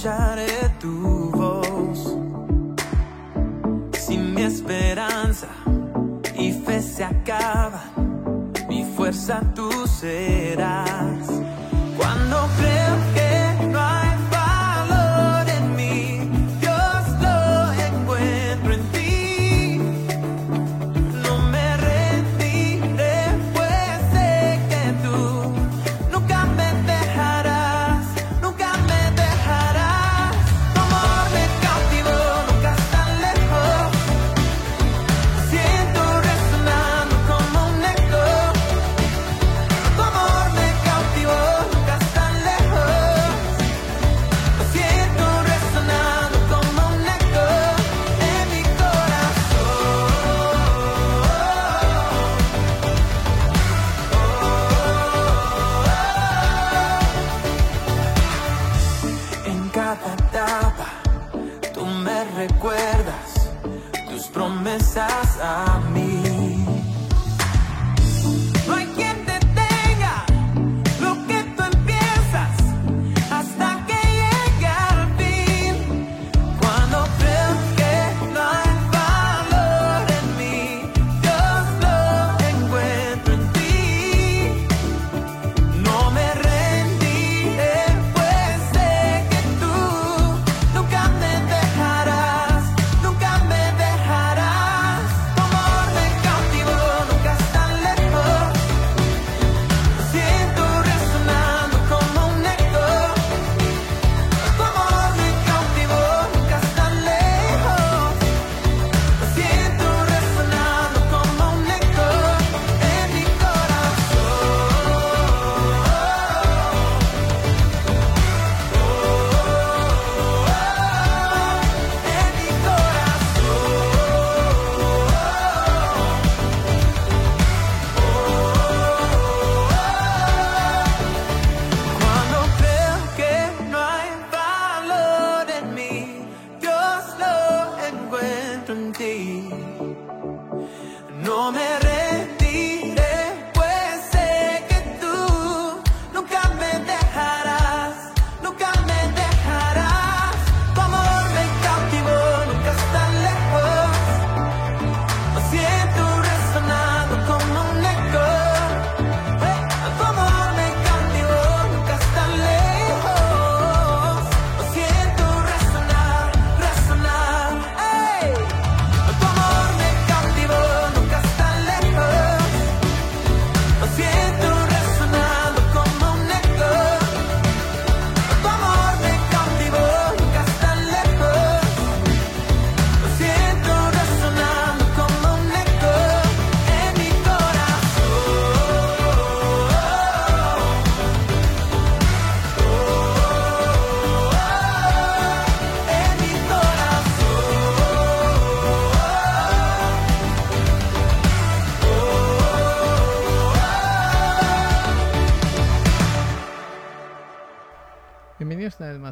escucharé tu voz. Si mi esperanza y fe se acaban, mi fuerza tú serás.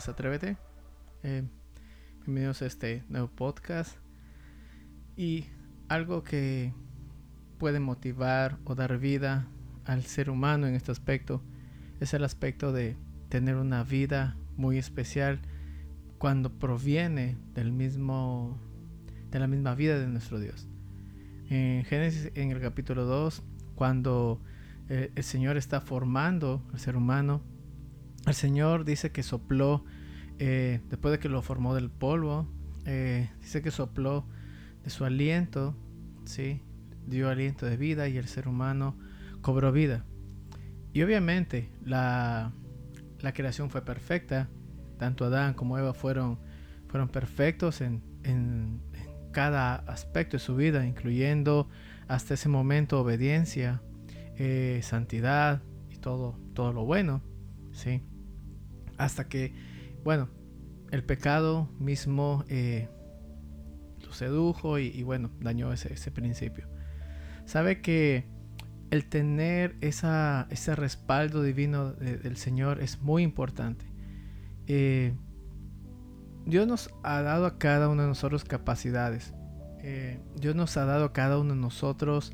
Atrévete. Eh, bienvenidos a este nuevo podcast. Y algo que puede motivar o dar vida al ser humano en este aspecto es el aspecto de tener una vida muy especial cuando proviene del mismo de la misma vida de nuestro Dios. En Génesis en el capítulo 2, cuando eh, el Señor está formando al ser humano, el Señor dice que sopló eh, después de que lo formó del polvo, eh, dice que sopló de su aliento, ¿sí? dio aliento de vida y el ser humano cobró vida. Y obviamente la, la creación fue perfecta, tanto Adán como Eva fueron, fueron perfectos en, en, cada aspecto de su vida, incluyendo hasta ese momento obediencia, eh, santidad y todo, todo lo bueno, ¿sí? Hasta que, bueno, el pecado mismo eh, lo sedujo y, bueno, dañó ese, ese, principio. Sabe que el tener ese respaldo divino del Señor es muy importante. Eh, Dios nos ha dado a cada uno de nosotros capacidades. Eh, Dios nos ha dado a cada uno de nosotros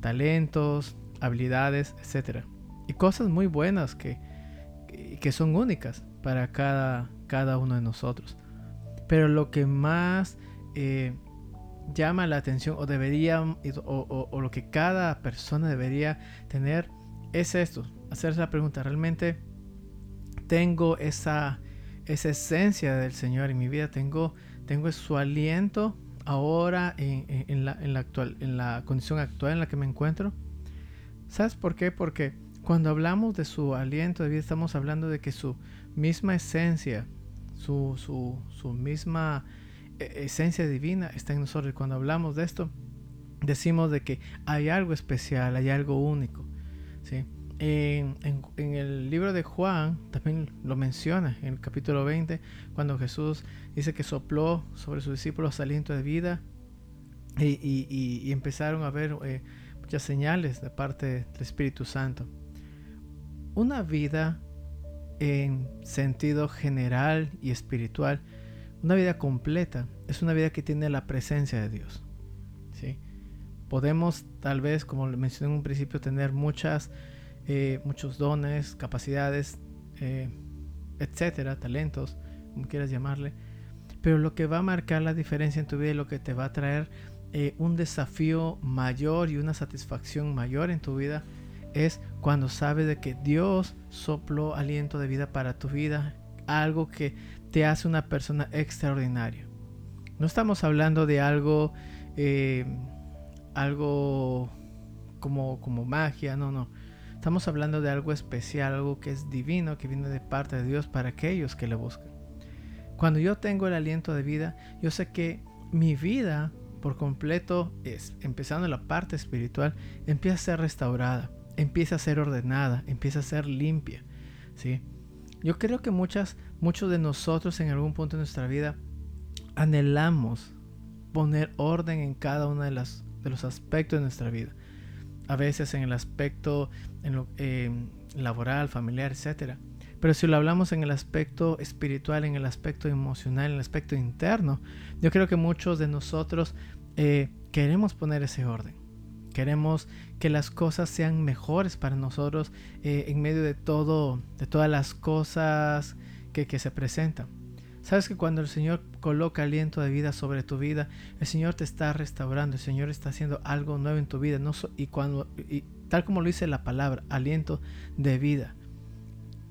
talentos, habilidades, etc. Y cosas muy buenas que, que son únicas para cada, cada uno de nosotros. Pero lo que más eh, llama la atención o debería, o, lo que cada persona debería tener es esto, hacerse la pregunta, ¿realmente tengo esa, esa esencia del Señor en mi vida? ¿Tengo, tengo su aliento ahora en, la, en, la, actual, en la condición actual en la que me encuentro? ¿Sabes por qué? Porque cuando hablamos de su aliento de vida estamos hablando de que su misma esencia, su, su, misma e, esencia divina está en nosotros. Y cuando hablamos de esto, decimos de que hay algo especial, hay algo único. ¿sí? En, en, el libro de Juan también lo menciona en el capítulo 20, cuando Jesús dice que sopló sobre sus discípulos aliento de vida y, y, empezaron a ver eh, muchas señales de parte del Espíritu Santo. Una vida en sentido general y espiritual, una vida completa es una vida que tiene la presencia de Dios. ¿sí? Podemos tal vez, como mencioné en un principio, tener muchas, eh, muchos dones, capacidades, eh, etcétera, talentos, como quieras llamarle. Pero lo que va a marcar la diferencia en tu vida y lo que te va a traer eh, un desafío mayor y una satisfacción mayor en tu vida es cuando sabes de que Dios sopló aliento de vida para tu vida, algo que te hace una persona extraordinaria. No estamos hablando de algo, eh, algo como, como magia, no, no. Estamos hablando de algo especial, algo que es divino, que viene de parte de Dios para aquellos que le buscan. Cuando yo tengo el aliento de vida, yo sé que mi vida por completo, es, empezando la parte espiritual, empieza a ser restaurada empieza a ser ordenada, empieza a ser limpia. ¿sí? Yo creo que muchas, muchos de nosotros en algún punto de nuestra vida anhelamos poner orden en cada uno de, las, de los aspectos de nuestra vida. A veces en el aspecto em, laboral, familiar, etc. Pero si lo hablamos en el aspecto espiritual, en el aspecto emocional, en el aspecto interno, yo creo que muchos de nosotros eh, queremos poner ese orden. Queremos que las cosas sean mejores para nosotros eh, en medio de todo, de todas las cosas que, que se presentan. Sabes que cuando el Señor coloca aliento de vida sobre tu vida, el Señor te está restaurando, el Señor está haciendo algo nuevo en tu vida. No y cuando, y, tal como lo dice la palabra, aliento de vida.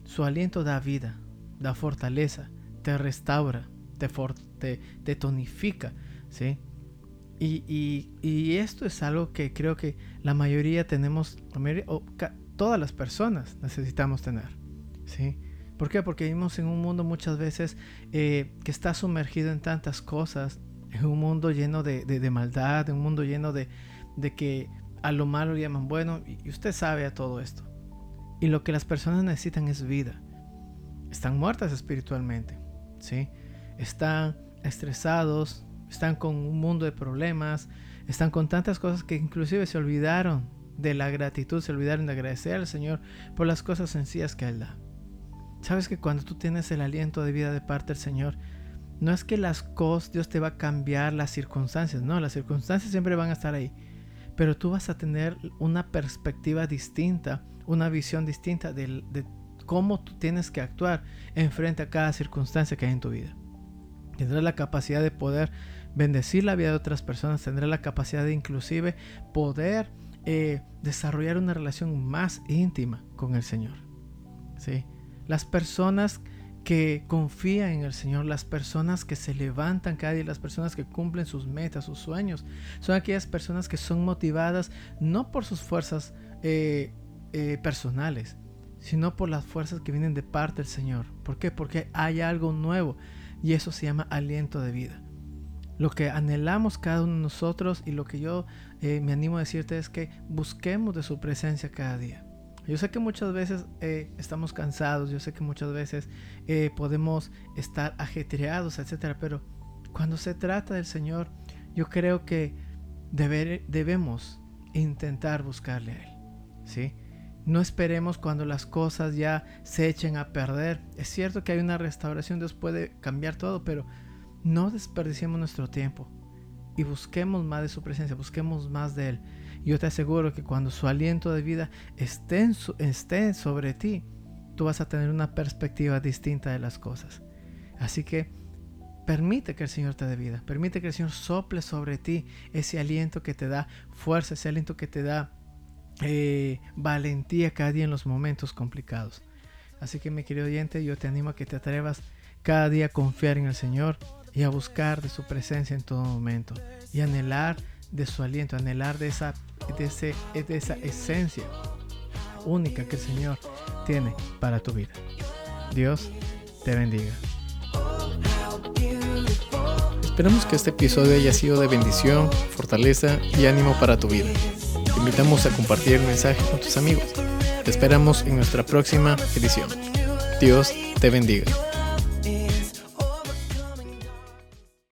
Su aliento da vida, da fortaleza, te restaura, te, te, te tonifica. ¿sí? Y, esto es algo que creo que la mayoría tenemos, o todas las personas necesitamos tener. ¿sí? ¿Por qué? Porque vivimos en un mundo muchas veces eh, que está sumergido en tantas cosas, en un mundo lleno de, maldad, en un mundo lleno de, que a lo malo le llaman bueno, y usted sabe a todo esto. Y lo que las personas necesitan es vida. Están muertas espiritualmente, ¿sí? Están estresados, están con un mundo de problemas, están con tantas cosas que inclusive se olvidaron de la gratitud, se olvidaron de agradecer al Señor por las cosas sencillas que Él da. Sabes que cuando tú tienes el aliento de vida de parte del Señor, no es que las cosas, Dios te va a cambiar las circunstancias, no, las circunstancias siempre van a estar ahí, pero tú vas a tener una perspectiva distinta, una visión distinta de, de cómo tú tienes que actuar en frente a cada circunstancia que hay en tu vida. Tendrás la capacidad de poder bendecir la vida de otras personas, tendrás la capacidad de inclusive poder eh, desarrollar una relación más íntima con el Señor. ¿sí? Las personas que confían en el Señor, las personas que se levantan cada día, las personas que cumplen sus metas, sus sueños, son aquellas personas que son motivadas no por sus fuerzas eh, eh, personales, sino por las fuerzas que vienen de parte del Señor. ¿Por qué? Porque hay algo nuevo y eso se llama aliento de vida. Lo que anhelamos cada uno de nosotros y lo que yo eh, me animo a decirte es que busquemos de su presencia cada día. Yo sé que muchas veces eh, estamos cansados, yo sé que muchas veces eh, podemos estar ajetreados, etcétera, pero cuando se trata del Señor, yo creo que debemos intentar buscarle a Él, ¿sí? No esperemos cuando las cosas ya se echen a perder. Es cierto que hay una restauración, Dios puede cambiar todo, pero no desperdiciemos nuestro tiempo y busquemos más de su presencia, busquemos más de Él. Yo te aseguro que cuando su aliento de vida esté, esté sobre ti, tú vas a tener una perspectiva distinta de las cosas. Así que permite que el Señor te dé vida, permite que el Señor sople sobre ti ese aliento que te da fuerza, ese aliento que te da eh, valentía cada día en los momentos complicados. Así que mi querido oyente, yo te animo a que te atrevas cada día a confiar en el Señor y a buscar de su presencia en todo momento y anhelar de su aliento, anhelar de esa, de, ese, de esa esencia única que el Señor tiene para tu vida. Dios te bendiga. Esperamos que este episodio haya sido de bendición, fortaleza y ánimo para tu vida. Te invitamos a compartir el mensaje con tus amigos. Te esperamos en nuestra próxima edición. Dios te bendiga.